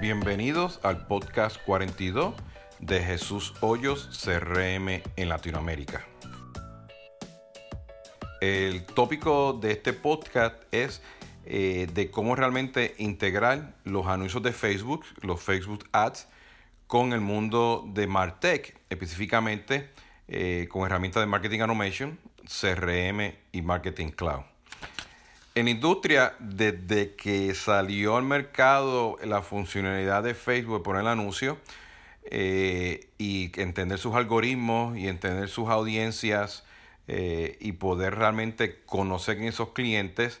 Bienvenidos al podcast 42 de Jesús Hoyos CRM en Latinoamérica. El tópico de este podcast es eh, de cómo realmente integrar los anuncios de Facebook, los Facebook Ads, con el mundo de Martech, específicamente eh, con herramientas de Marketing Automation, CRM y Marketing Cloud. En industria, desde que salió al mercado la funcionalidad de Facebook poner el anuncio eh, y entender sus algoritmos y entender sus audiencias eh, y poder realmente conocer esos clientes,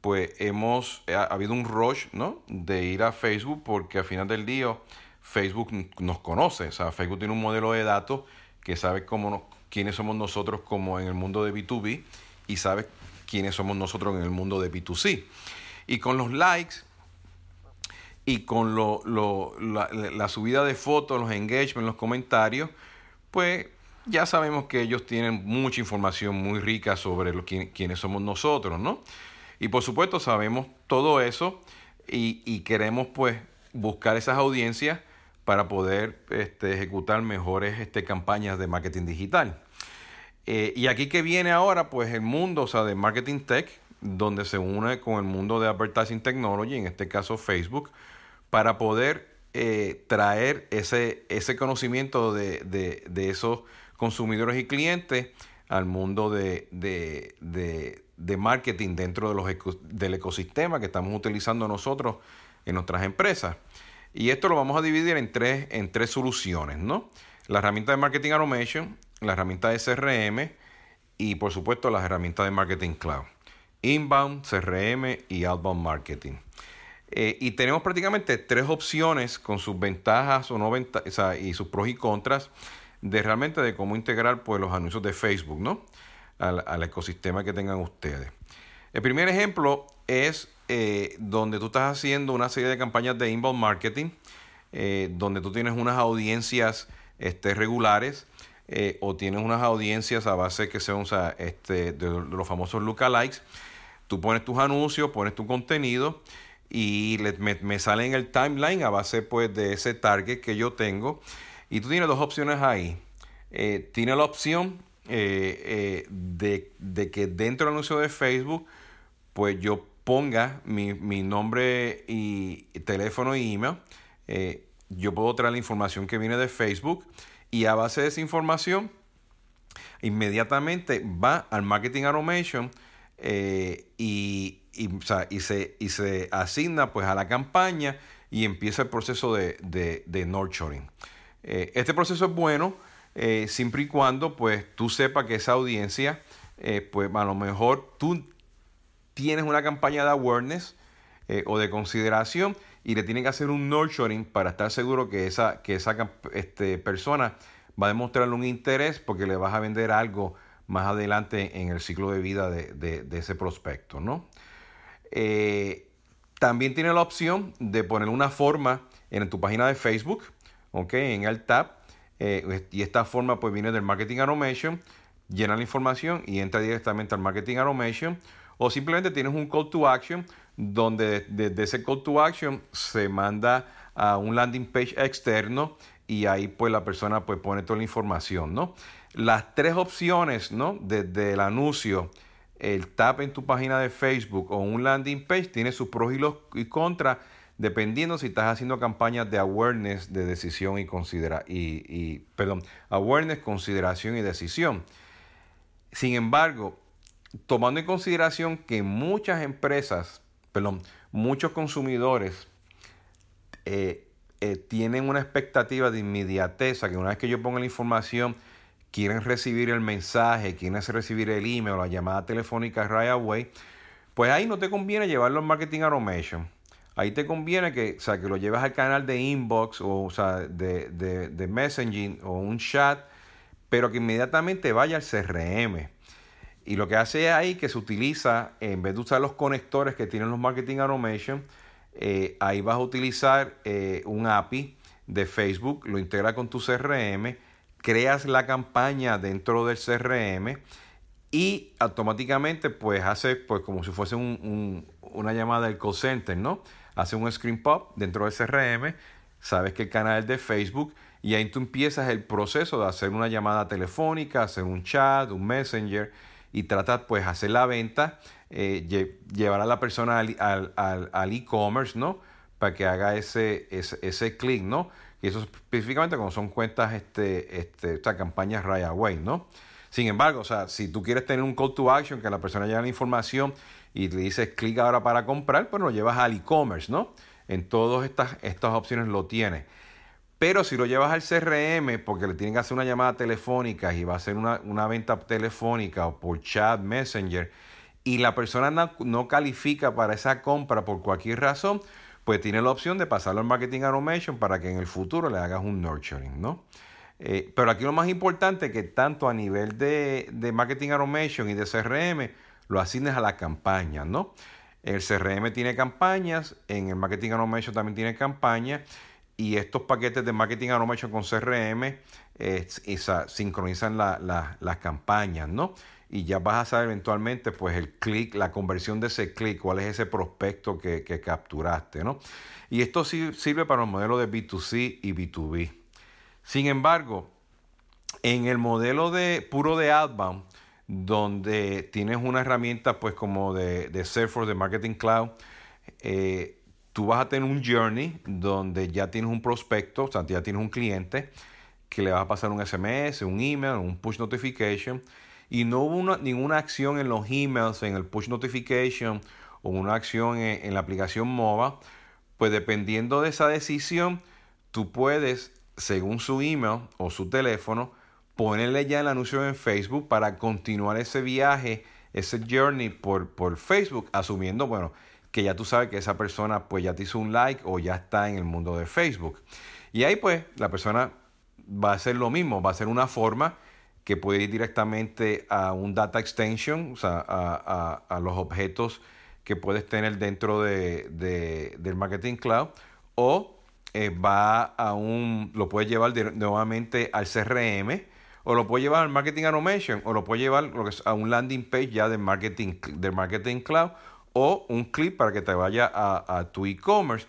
pues hemos ha, habido un rush ¿no? de ir a Facebook porque al final del día Facebook nos conoce, o sea, Facebook tiene un modelo de datos que sabe cómo quiénes somos nosotros como en el mundo de B2B y sabe quiénes somos nosotros en el mundo de B2C. Y con los likes y con lo, la, subida de fotos, los engagements, los comentarios, pues ya sabemos que ellos tienen mucha información muy rica sobre lo, quiénes somos nosotros, ¿no? Y por supuesto sabemos todo eso y, queremos pues buscar esas audiencias para poder este, ejecutar mejores este, campañas de marketing digital. Eh, y aquí que viene ahora, pues el mundo, o sea, de marketing tech, donde se une con el mundo de advertising technology, en este caso Facebook, para poder eh, traer ese, ese conocimiento de, de, esos consumidores y clientes al mundo de, de marketing dentro de los del ecosistema que estamos utilizando nosotros en nuestras empresas. Y esto lo vamos a dividir en tres, en tres soluciones, ¿no? La herramienta de Marketing Automation, la herramienta de CRM y por supuesto las herramientas de Marketing Cloud. Inbound, CRM y Outbound Marketing. Eh, y tenemos prácticamente tres opciones con sus ventajas o no ventajas y sus pros y contras de realmente de cómo integrar pues, los anuncios de Facebook ¿no? al, ecosistema que tengan ustedes. El primer ejemplo es eh, donde tú estás haciendo una serie de campañas de inbound marketing, eh, donde tú tienes unas audiencias este, regulares eh, o tienes unas audiencias a base que sean este, de, los famosos lookalikes, tú pones tus anuncios, pones tu contenido y me, sale en el timeline a base pues de ese target que yo tengo. Y tú tienes dos opciones ahí. Eh, tiene la opción eh, de, que dentro del anuncio de Facebook, pues yo ponga mi, mi nombre y, teléfono y email. yo puedo traer la información que viene de Facebook y a base de esa información, inmediatamente va al Marketing Automation eh, y, se, y se asigna pues a la campaña y empieza el proceso de, de, nurturing. Eh, este proceso es bueno eh, siempre y cuando pues tú sepas que esa audiencia, pues a lo mejor tú tienes una campaña de awareness o de consideración y le tiene que hacer un nurturing para estar seguro que esa, que esa este, persona va a demostrarle un interés porque le vas a vender algo más adelante en el ciclo de vida de, ese prospecto, ¿no? Eh, también tiene la opción de poner una forma en tu página de Facebook, ¿ok? En el tab. Eh, y esta forma pues viene del Marketing Automation, llena la información y entra directamente al Marketing Automation. O simplemente tienes un call to action donde desde ese call to action se manda a un landing page externo y ahí pues la persona pues pone toda la información, ¿no? Las tres opciones, ¿no? Desde el anuncio, el tap en tu página de Facebook o un landing page tiene sus pros y, los, y contras dependiendo si estás haciendo campañas de awareness, de decisión y considera y, y perdón, awareness, consideración y decisión. Sin embargo, tomando en consideración que muchas empresas perdón, muchos consumidores eh, eh, tienen una expectativa de inmediateza, que una vez que yo ponga la información, quieren recibir el mensaje, quieren recibir el email o la llamada telefónica right away, pues ahí no te conviene llevarlo al marketing automation. Ahí te conviene que, sea, que lo lleves al canal de inbox o, sea, de, de, de messaging o un chat, pero que inmediatamente vaya al CRM. Y lo que hace ahí que se utiliza, en vez de usar los conectores que tienen los Marketing Automation, eh, ahí vas a utilizar eh, un API de Facebook, lo integra con tu CRM, creas la campaña dentro del CRM y automáticamente pues hace pues como si fuese una llamada del call center, ¿no? hace un screen pop dentro del CRM, sabes que el canal es de Facebook y ahí tú empiezas el proceso de hacer una llamada telefónica, hacer un chat, un messenger y tratas pues hacer la venta, eh, llevar a la persona al e-commerce, ¿no? Para que haga ese, ese, ese clic, ¿no? Y eso específicamente cuando son cuentas, este, este, o sea, campañas right away, ¿no? Sin embargo, o sea, si tú quieres tener un call to action, que la persona lleve la información y le dices clic ahora para comprar, pues lo llevas al e-commerce, ¿no? En todas estas, estas opciones lo tienes. Pero si lo llevas al CRM, porque le tienen que hacer una llamada telefónica y va a hacer una, venta telefónica o por chat, messenger, y la persona no, no califica para esa compra por cualquier razón, pues tiene la opción de pasarlo al marketing automation para que en el futuro le hagas un nurturing, ¿no? Eh, pero aquí lo más importante es que tanto a nivel de, marketing automation y de CRM lo asignes a la campaña, ¿no? El CRM tiene campañas, en el marketing automation también tiene campañas y estos paquetes de marketing automation con CRM eh, sincronizan las campañas, ¿no? y ya vas a saber eventualmente pues el clic, la conversión de ese clic, cuál es ese prospecto que, capturaste, ¿no? Y esto sí sirve para los modelos de B2C y B2B. Sin embargo, en el modelo de puro de outbound, donde tienes una herramienta pues como de, de Salesforce, de Marketing Cloud, eh, tú vas a tener un journey donde ya tienes un prospecto, o sea, ya tienes un cliente que le vas a pasar un SMS, un email, un push notification. Y no hubo ninguna acción en los emails, en el push notification o una acción en, la aplicación MOBA, pues dependiendo de esa decisión, tú puedes, según su email o su teléfono, ponerle ya el anuncio en Facebook para continuar ese viaje, ese journey por, por Facebook, asumiendo, bueno, que ya tú sabes que esa persona pues ya te hizo un like o ya está en el mundo de Facebook. Y ahí pues la persona va a hacer lo mismo, va a ser una forma que puede ir directamente a un data extension, o sea, a, los objetos que puedes tener dentro de, del Marketing Cloud, o eh, va a un, lo puedes llevar nuevamente al CRM, o lo puedes llevar al Marketing Automation, o lo puedes llevar a un landing page ya del Marketing, del marketing Cloud, o un clip para que te vaya a, tu e-commerce.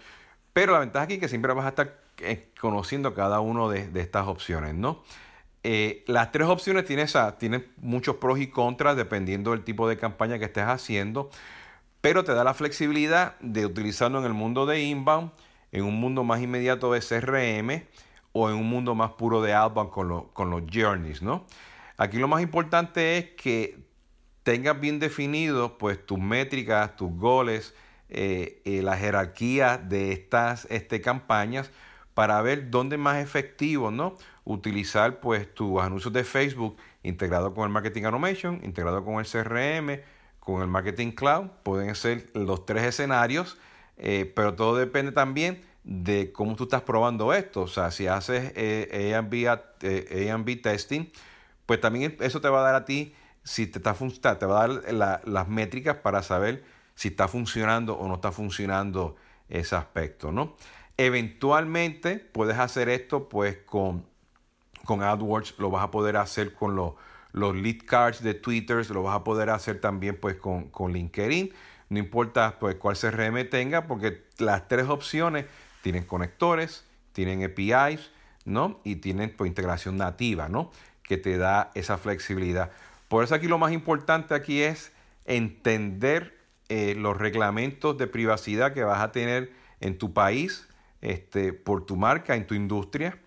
Pero la ventaja aquí es que siempre vas a estar eh, conociendo cada una de, estas opciones, ¿no? Eh, las tres opciones tienen, tienen muchos pros y contras dependiendo del tipo de campaña que estés haciendo, pero te da la flexibilidad de utilizarlo en el mundo de inbound, en un mundo más inmediato de CRM o en un mundo más puro de outbound con, con los journeys, ¿no? Aquí lo más importante es que tengas bien definido pues tus métricas, tus goles, eh, eh, la jerarquía de estas este, campañas para ver dónde es más efectivo, ¿no? Utilizar pues tus anuncios de Facebook integrado con el Marketing Automation, integrado con el CRM, con el Marketing Cloud. Pueden ser los tres escenarios, eh, pero todo depende también de cómo tú estás probando esto. O sea, si haces A&B testing, pues también eso te va a dar a ti, si te, está te va a dar las métricas para saber si está funcionando o no está funcionando ese aspecto, ¿no? Eventualmente puedes hacer esto pues con, con AdWords, lo vas a poder hacer con los, los lead cards de Twitter, lo vas a poder hacer también pues con, con LinkedIn. No importa pues cuál CRM tenga, porque las tres opciones tienen conectores, tienen APIs, ¿no? Y tienen pues, integración nativa, ¿no? Que te da esa flexibilidad. Por eso aquí lo más importante aquí es entender eh, los reglamentos de privacidad que vas a tener en tu país este, por tu marca, en tu industria,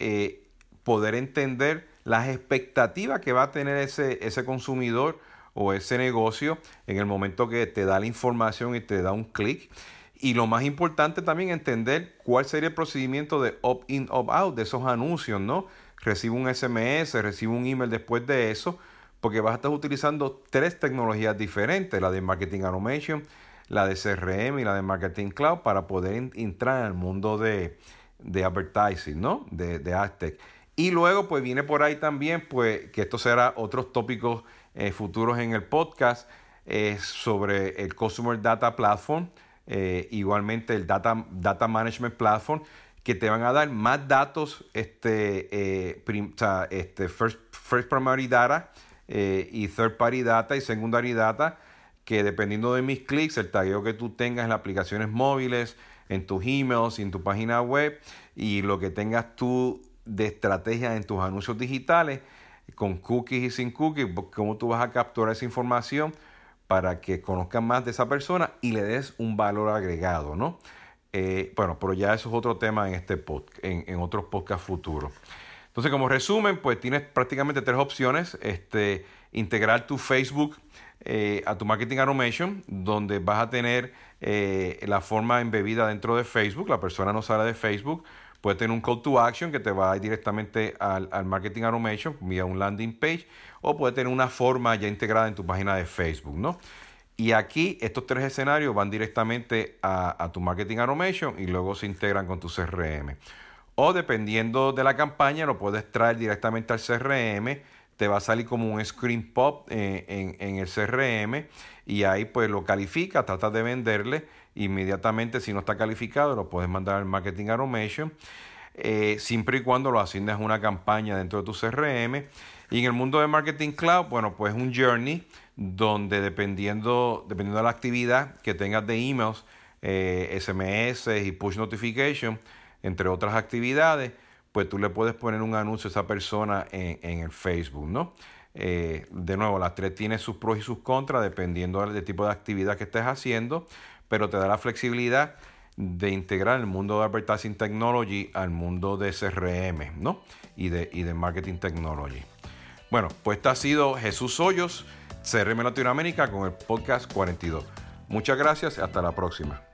eh, poder entender las expectativas que va a tener ese, ese consumidor o ese negocio en el momento que te da la información y te da un clic. Y lo más importante también entender cuál sería el procedimiento de opt-in, opt-out de esos anuncios, ¿no? Recibo un SMS, recibo un email después de eso, porque vas a estar utilizando tres tecnologías diferentes, la de Marketing Automation, la de CRM y la de Marketing Cloud para poder entrar al mundo de, advertising, ¿no? De, de Y luego pues viene por ahí también, pues que esto será otros tópicos eh, futuros en el podcast, sobre el Customer Data Platform, eh, igualmente el Data, Data Management Platform, que te van a dar más datos, este, eh, este first, first Primary Data y Third Party Data y Secondary Data, que dependiendo de mis clics, el tagueo que tú tengas en las aplicaciones móviles, en tus emails en tu página web y lo que tengas tú de estrategia en tus anuncios digitales, con cookies y sin cookies, cómo tú vas a capturar esa información para que conozcan más de esa persona y le des un valor agregado, ¿no? Eh, bueno, pero ya eso es otro tema en este podcast, en, otros podcasts futuros. Entonces, como resumen, pues tienes prácticamente tres opciones. Este, integrar tu Facebook eh, a tu Marketing Automation, donde vas a tener eh, la forma embebida dentro de Facebook. La persona no sale de Facebook. Puede tener un call to action que te va a ir directamente al, Marketing Automation vía un landing page o puede tener una forma ya integrada en tu página de Facebook, ¿no? Y aquí estos tres escenarios van directamente a, a, tu Marketing Automation y luego se integran con tu CRM. O dependiendo de la campaña, lo puedes traer directamente al CRM te va a salir como un screen pop eh, en, el CRM y ahí pues lo califica, trata de venderle inmediatamente si no está calificado lo puedes mandar al Marketing Automation eh, siempre y cuando lo asignes a una campaña dentro de tu CRM y en el mundo de Marketing Cloud bueno pues un journey donde dependiendo, dependiendo de la actividad que tengas de emails, SMS eh, y push notification entre otras actividades pues tú le puedes poner un anuncio a esa persona en, el Facebook, ¿no? Eh, de nuevo, las tres tienen sus pros y sus contras dependiendo del tipo de actividad que estés haciendo, pero te da la flexibilidad de integrar el mundo de Advertising Technology al mundo de CRM, ¿no? Y de, y de Marketing Technology. Bueno, pues este ha sido Jesús Hoyos, CRM Latinoamérica, con el podcast 42. Muchas gracias hasta la próxima.